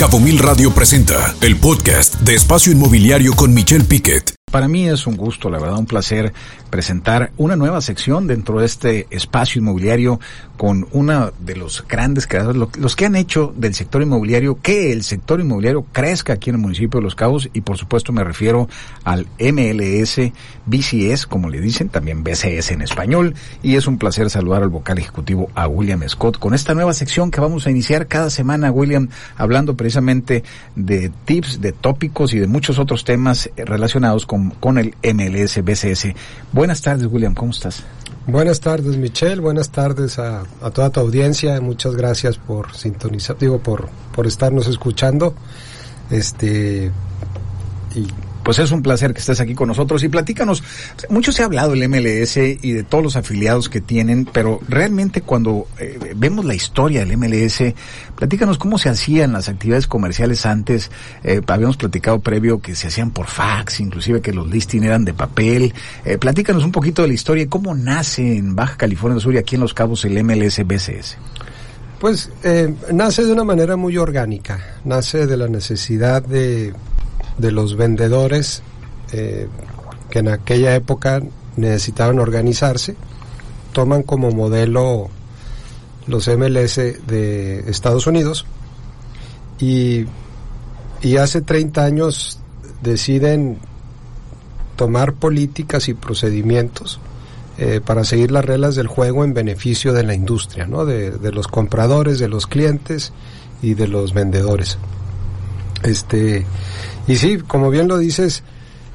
Cabo Mil Radio presenta el podcast de Espacio Inmobiliario con Michelle Piquet. Para mí es un gusto, la verdad, un placer presentar una nueva sección dentro de este espacio inmobiliario con una de los grandes creadores, los que han hecho del sector inmobiliario que el sector inmobiliario crezca aquí en el municipio de Los Cabos. Y por supuesto me refiero al MLS, BCS, como le dicen, también BCS en español. Y es un placer saludar al vocal ejecutivo a William Scott con esta nueva sección que vamos a iniciar cada semana, William, hablando precisamente de tips, de tópicos y de muchos otros temas relacionados con con, el MLS BCS. Buenas tardes, William, ¿cómo estás? Buenas tardes, Michelle. Buenas tardes a, toda tu audiencia. Muchas gracias por sintonizar, digo, por, por estarnos escuchando. Este, y pues es un placer que estés aquí con nosotros y platícanos. Mucho se ha hablado del MLS y de todos los afiliados que tienen, pero realmente cuando eh, vemos la historia del MLS, platícanos cómo se hacían las actividades comerciales antes. Eh, habíamos platicado previo que se hacían por fax, inclusive que los listings eran de papel. Eh, platícanos un poquito de la historia y cómo nace en Baja California Sur y aquí en Los Cabos el MLS BCS. Pues nace de una manera muy orgánica, nace de la necesidad de de los vendedores eh, que en aquella época necesitaban organizarse, toman como modelo los MLS de Estados Unidos y, y hace 30 años deciden tomar políticas y procedimientos eh, para seguir las reglas del juego en beneficio de la industria, ¿no? de, de los compradores, de los clientes y de los vendedores. Este, y sí, como bien lo dices,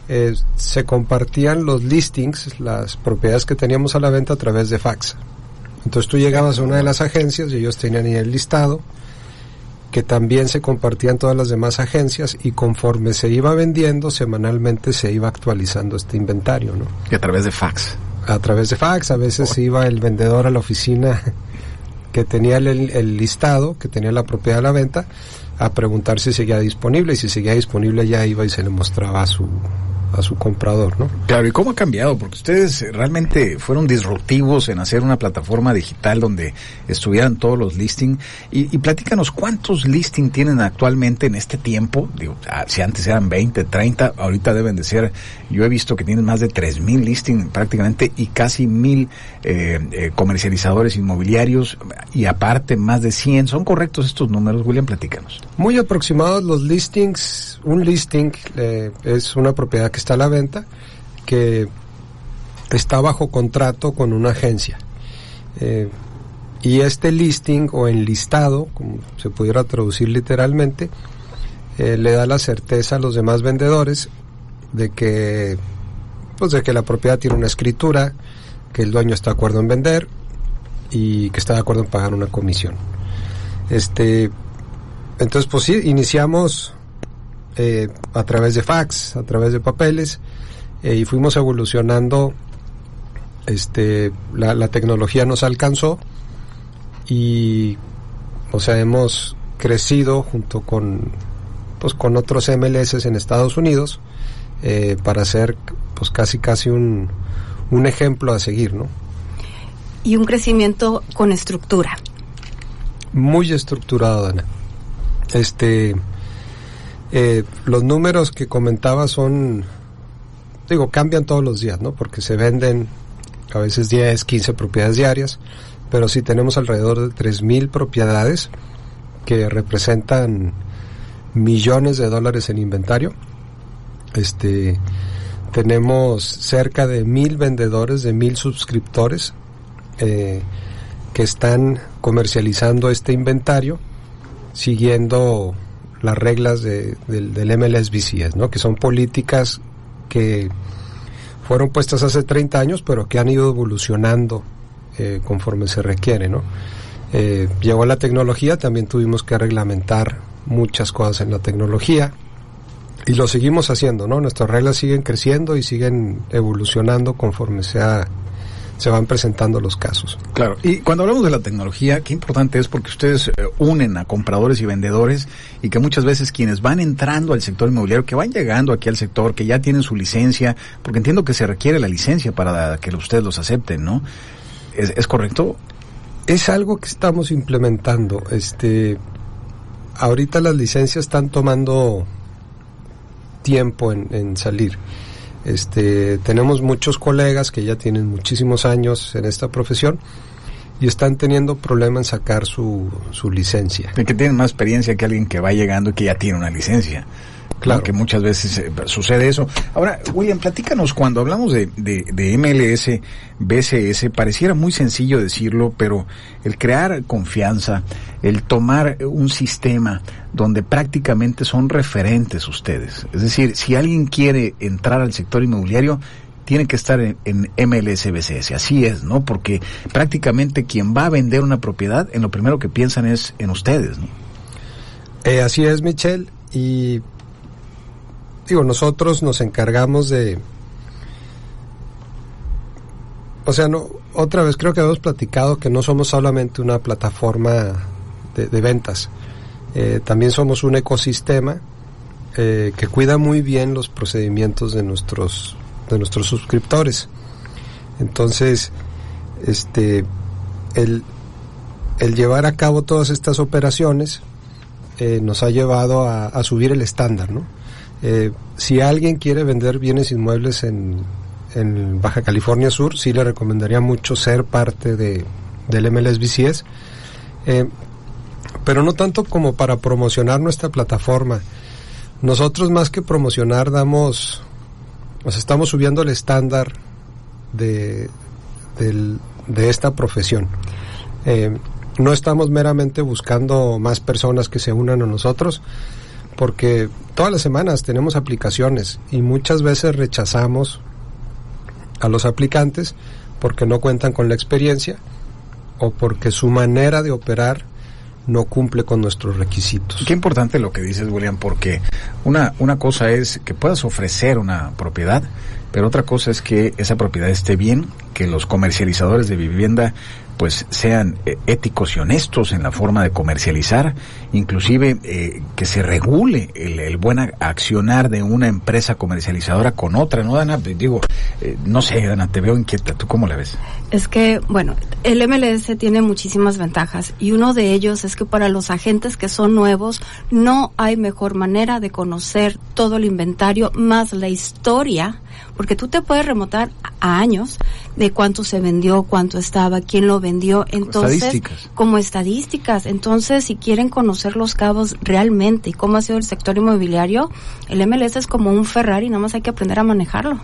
eh, se compartían los listings, las propiedades que teníamos a la venta a través de fax. Entonces tú llegabas a una de las agencias y ellos tenían el listado, que también se compartían todas las demás agencias y conforme se iba vendiendo, semanalmente se iba actualizando este inventario, ¿no? Y a través de fax. A través de fax, a veces iba el vendedor a la oficina que tenía el listado, que tenía la propiedad a la venta, a preguntar si seguía disponible y si seguía disponible ya iba y se le mostraba su a su comprador, ¿no? Claro, ¿y cómo ha cambiado? Porque ustedes realmente fueron disruptivos en hacer una plataforma digital donde estuvieran todos los listings. Y, y platícanos, ¿cuántos listings tienen actualmente en este tiempo? Digo, ah, si antes eran 20, 30, ahorita deben de ser, yo he visto que tienen más de 3.000 listings prácticamente y casi mil eh, eh, comercializadores inmobiliarios y aparte más de 100. ¿Son correctos estos números, William? Platícanos. Muy aproximados los listings. Un listing eh, es una propiedad que está a la venta, que está bajo contrato con una agencia. Eh, y este listing o enlistado, como se pudiera traducir literalmente, eh, le da la certeza a los demás vendedores de que, pues de que la propiedad tiene una escritura, que el dueño está de acuerdo en vender y que está de acuerdo en pagar una comisión. Este, entonces, pues sí, iniciamos eh, a través de fax, a través de papeles, eh, y fuimos evolucionando. Este, la, tecnología nos alcanzó y, o sea, hemos crecido junto con, pues, con otros MLS en Estados Unidos eh, para ser, pues, casi, casi un, un ejemplo a seguir, ¿no? Y un crecimiento con estructura. Muy estructurado, Ana. Este, eh, los números que comentaba son, digo, cambian todos los días, ¿no? Porque se venden a veces 10, 15 propiedades diarias, pero sí tenemos alrededor de 3.000 propiedades que representan millones de dólares en inventario. Este, tenemos cerca de mil vendedores, de mil suscriptores eh, que están comercializando este inventario siguiendo las reglas de, del, del MLSBCS, ¿no? que son políticas que fueron puestas hace 30 años, pero que han ido evolucionando eh, conforme se requiere. ¿no? Eh, llegó la tecnología, también tuvimos que reglamentar muchas cosas en la tecnología y lo seguimos haciendo, ¿no? Nuestras reglas siguen creciendo y siguen evolucionando conforme se ha se van presentando los casos. Claro, y cuando hablamos de la tecnología, qué importante es porque ustedes eh, unen a compradores y vendedores y que muchas veces quienes van entrando al sector inmobiliario, que van llegando aquí al sector, que ya tienen su licencia, porque entiendo que se requiere la licencia para que ustedes los acepten, ¿no? ¿Es, es correcto? Es algo que estamos implementando. Este, ahorita las licencias están tomando tiempo en, en salir. Este, tenemos muchos colegas que ya tienen muchísimos años en esta profesión y están teniendo problemas en sacar su, su licencia. De que tienen más experiencia que alguien que va llegando y que ya tiene una licencia. Claro. Que muchas veces eh, sucede eso. Ahora, William, platícanos, cuando hablamos de, de, de, MLS, BCS, pareciera muy sencillo decirlo, pero el crear confianza, el tomar un sistema donde prácticamente son referentes ustedes. Es decir, si alguien quiere entrar al sector inmobiliario, tiene que estar en, en MLS BCS. Así es, ¿no? Porque prácticamente quien va a vender una propiedad, en lo primero que piensan es en ustedes, ¿no? Eh, así es, Michelle. Y digo, nosotros nos encargamos de... O sea, no, otra vez creo que hemos platicado que no somos solamente una plataforma de, ventas, eh, también somos un ecosistema eh, que cuida muy bien los procedimientos de nuestros de nuestros suscriptores. Entonces, este, el, el llevar a cabo todas estas operaciones eh, nos ha llevado a, a subir el estándar, ¿no? Eh, si alguien quiere vender bienes inmuebles en, Baja California Sur, sí le recomendaría mucho ser parte de, del MLS BCS, eh, pero no tanto como para promocionar nuestra plataforma. Nosotros más que promocionar damos, sea, estamos subiendo el estándar de, de esta profesión. Eh, no estamos meramente buscando más personas que se unan a nosotros, porque todas las semanas tenemos aplicaciones y muchas veces rechazamos a los aplicantes porque no cuentan con la experiencia o porque su manera de operar no cumple con nuestros requisitos. Qué importante lo que dices, William, porque una, una cosa es que puedas ofrecer una propiedad, pero otra cosa es que esa propiedad esté bien, que los comercializadores de vivienda pues sean eh, éticos y honestos en la forma de comercializar, inclusive eh, que se regule el, buen accionar de una empresa comercializadora con otra, ¿no, Dana? Digo, eh, no sé, Dana, te veo inquieta, ¿tú cómo la ves? Es que, bueno, el MLS tiene muchísimas ventajas y uno de ellos es que para los agentes que son nuevos no hay mejor manera de conocer todo el inventario más la historia, porque tú te puedes remontar a años de cuánto se vendió, cuánto estaba, quién lo vendió, entonces estadísticas. como estadísticas. Entonces, si quieren conocer los cabos realmente y cómo ha sido el sector inmobiliario, el MLS es como un Ferrari, nada más hay que aprender a manejarlo.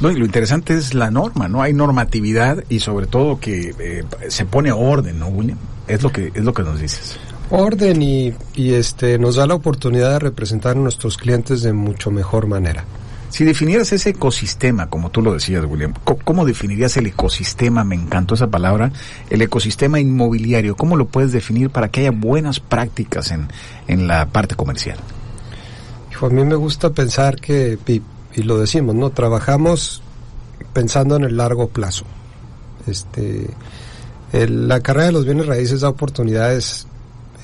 No, y lo interesante es la norma, ¿no? Hay normatividad y sobre todo que eh, se pone orden, ¿no, William? Es lo que es lo que nos dices. Orden y, y este nos da la oportunidad de representar a nuestros clientes de mucho mejor manera. Si definieras ese ecosistema, como tú lo decías, William, ¿cómo definirías el ecosistema? Me encantó esa palabra, el ecosistema inmobiliario. ¿Cómo lo puedes definir para que haya buenas prácticas en, en la parte comercial? A mí me gusta pensar que, y, lo decimos, ¿no? Trabajamos pensando en el largo plazo. Este, la carrera de los bienes raíces da oportunidades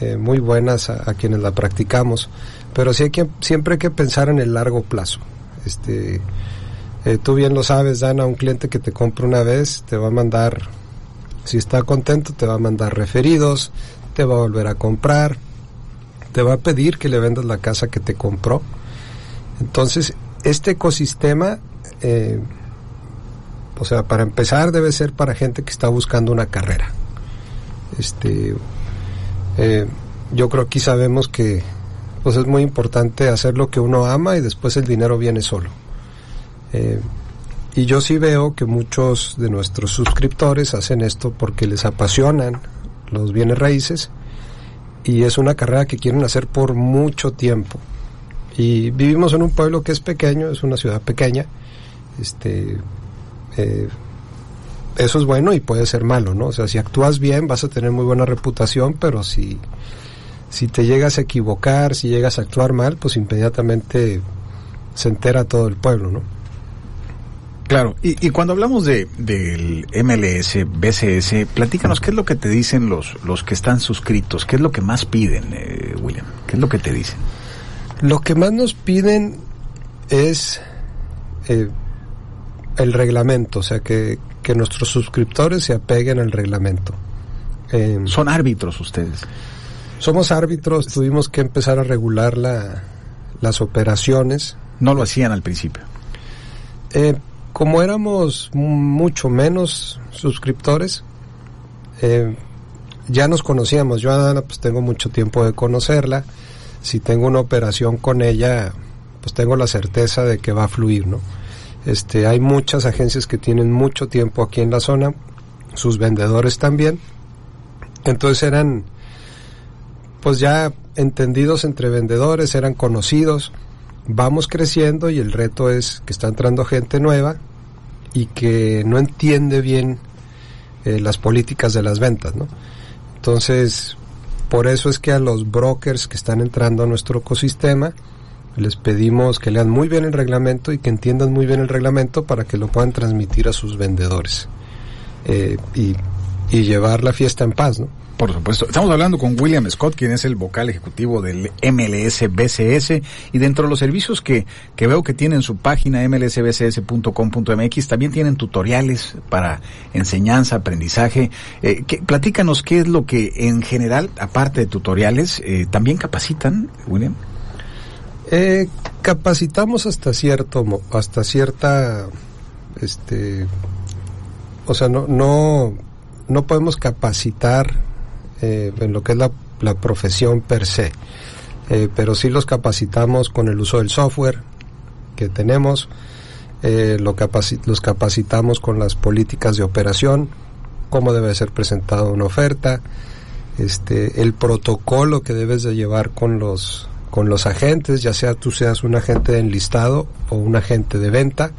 eh, muy buenas a, a, quienes la practicamos, pero sí hay que, siempre hay que pensar en el largo plazo. Este, eh, tú bien lo sabes, Dana, un cliente que te compra una vez te va a mandar, si está contento, te va a mandar referidos, te va a volver a comprar, te va a pedir que le vendas la casa que te compró. Entonces, este ecosistema, eh, o sea, para empezar debe ser para gente que está buscando una carrera. Este, eh, yo creo que aquí sabemos que pues es muy importante hacer lo que uno ama y después el dinero viene solo. Eh, y yo sí veo que muchos de nuestros suscriptores hacen esto porque les apasionan los bienes raíces y es una carrera que quieren hacer por mucho tiempo. Y vivimos en un pueblo que es pequeño, es una ciudad pequeña. Este, eh, eso es bueno y puede ser malo, ¿no? O sea, si actúas bien vas a tener muy buena reputación, pero si si te llegas a equivocar, si llegas a actuar mal, pues inmediatamente se entera todo el pueblo, ¿no? Claro, y, y cuando hablamos de del MLS, BCS, platícanos qué es lo que te dicen los los que están suscritos, qué es lo que más piden, eh, William, qué es lo que te dicen. Lo que más nos piden es eh, el reglamento, o sea que que nuestros suscriptores se apeguen al reglamento. Eh, Son árbitros ustedes. Somos árbitros, tuvimos que empezar a regular la, las operaciones. No lo hacían al principio. Eh, como éramos mucho menos suscriptores, eh, ya nos conocíamos. Yo a Ana pues tengo mucho tiempo de conocerla. Si tengo una operación con ella, pues tengo la certeza de que va a fluir, ¿no? Este, hay muchas agencias que tienen mucho tiempo aquí en la zona, sus vendedores también. Entonces eran, pues ya entendidos entre vendedores, eran conocidos. Vamos creciendo y el reto es que está entrando gente nueva y que no entiende bien eh, las políticas de las ventas, ¿no? Entonces, por eso es que a los brokers que están entrando a nuestro ecosistema, les pedimos que lean muy bien el reglamento y que entiendan muy bien el reglamento para que lo puedan transmitir a sus vendedores eh, y, y llevar la fiesta en paz, ¿no? Por supuesto. Estamos hablando con William Scott, quien es el vocal ejecutivo del MLS BCS y dentro de los servicios que, que veo que tienen su página mlsbcs.com.mx también tienen tutoriales para enseñanza, aprendizaje. Eh, platícanos qué es lo que en general, aparte de tutoriales, eh, también capacitan, William. Eh, capacitamos hasta cierto, hasta cierta, este, o sea, no, no, no podemos capacitar eh, en lo que es la, la profesión per se. Eh, pero sí los capacitamos con el uso del software que tenemos, eh, los capacitamos con las políticas de operación, cómo debe ser presentada una oferta, este, el protocolo que debes de llevar con los, con los agentes, ya sea tú seas un agente de enlistado o un agente de venta,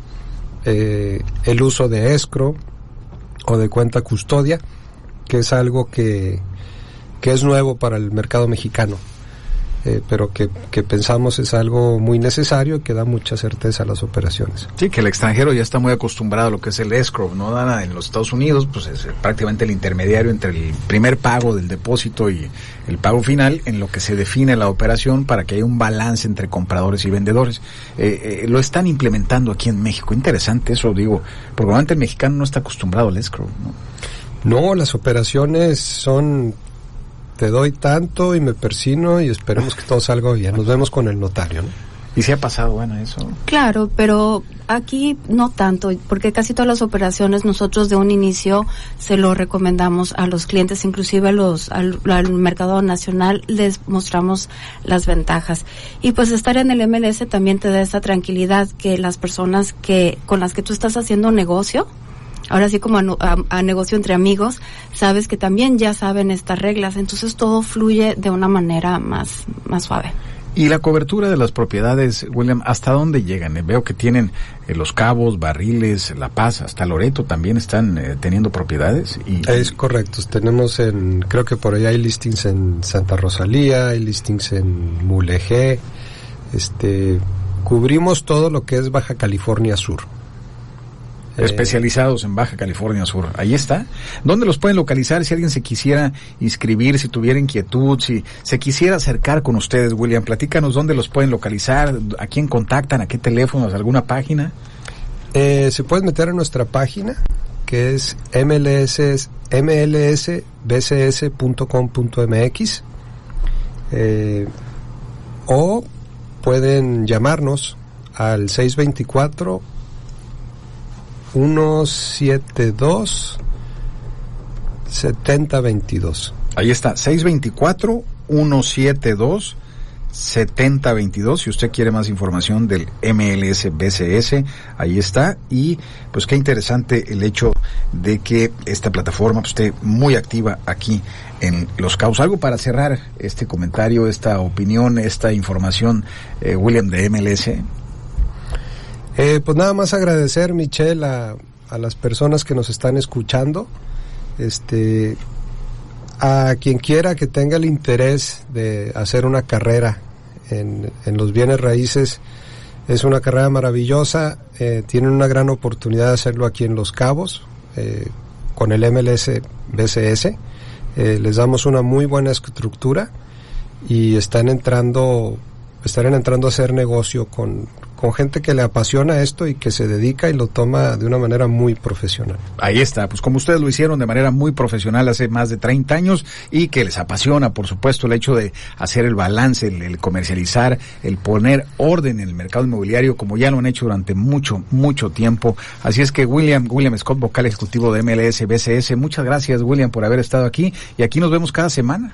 eh, el uso de escro o de cuenta custodia, que es algo que, que es nuevo para el mercado mexicano, eh, pero que, que, pensamos es algo muy necesario y que da mucha certeza a las operaciones. Sí, que el extranjero ya está muy acostumbrado a lo que es el escrow, ¿no? Nada en los Estados Unidos, pues es prácticamente el intermediario entre el primer pago del depósito y el pago final en lo que se define la operación para que haya un balance entre compradores y vendedores. Eh, eh, lo están implementando aquí en México. Interesante eso, digo, porque el mexicano no está acostumbrado al escrow, ¿no? No, las operaciones son te doy tanto y me persino y esperemos que todo salga bien. Nos vemos con el notario, ¿no? ¿Y si ha pasado, bueno, eso? Claro, pero aquí no tanto, porque casi todas las operaciones nosotros de un inicio se lo recomendamos a los clientes, inclusive a los, al, al, mercado nacional les mostramos las ventajas. Y pues estar en el MLS también te da esa tranquilidad que las personas que, con las que tú estás haciendo negocio, ahora sí como a, a, a, negocio entre amigos, sabes que también ya saben estas reglas, entonces todo fluye de una manera más, más suave. Y la cobertura de las propiedades, William, ¿hasta dónde llegan? Eh, veo que tienen eh, Los Cabos, Barriles, La Paz, hasta Loreto también están eh, teniendo propiedades. Y, es correcto, tenemos en, creo que por allá hay listings en Santa Rosalía, hay listings en Mulegé, este, cubrimos todo lo que es Baja California Sur especializados en Baja California Sur. Ahí está. ¿Dónde los pueden localizar si alguien se quisiera inscribir, si tuviera inquietud, si se quisiera acercar con ustedes, William? Platícanos dónde los pueden localizar, a quién contactan, a qué teléfonos, alguna página. Eh, se pueden meter a nuestra página que es mls, mlsbcs.com.mx eh, o pueden llamarnos al 624 172 7022. Ahí está, 624 172 7022 si usted quiere más información del MLS BCS ahí está y pues qué interesante el hecho de que esta plataforma pues, esté muy activa aquí en Los Caos. Algo para cerrar este comentario, esta opinión, esta información, eh, William de MLS. Eh, pues nada más agradecer, Michelle, a, las personas que nos están escuchando. Este, a quien quiera que tenga el interés de hacer una carrera en, en los bienes raíces, es una carrera maravillosa. Eh, tienen una gran oportunidad de hacerlo aquí en Los Cabos, eh, con el MLS BCS. les damos una muy buena estructura y están entrando, estarán entrando a hacer negocio con, con gente que le apasiona esto y que se dedica y lo toma de una manera muy profesional. Ahí está, pues como ustedes lo hicieron de manera muy profesional hace más de 30 años y que les apasiona, por supuesto, el hecho de hacer el balance, el, comercializar, el poner orden en el mercado inmobiliario, como ya lo han hecho durante mucho, mucho tiempo. Así es que William, William Scott, vocal ejecutivo de MLS BCS, muchas gracias William por haber estado aquí y aquí nos vemos cada semana.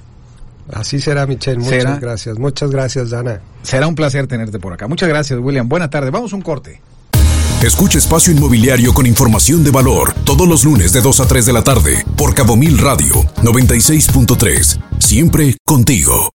Así será, Michelle. Muchas gracias. Muchas gracias, Dana. Será un placer tenerte por acá. Muchas gracias, William. Buena tarde. Vamos a un corte. Escucha Espacio Inmobiliario con información de valor todos los lunes de 2 a 3 de la tarde por Cabo Mil Radio 96.3. Siempre contigo.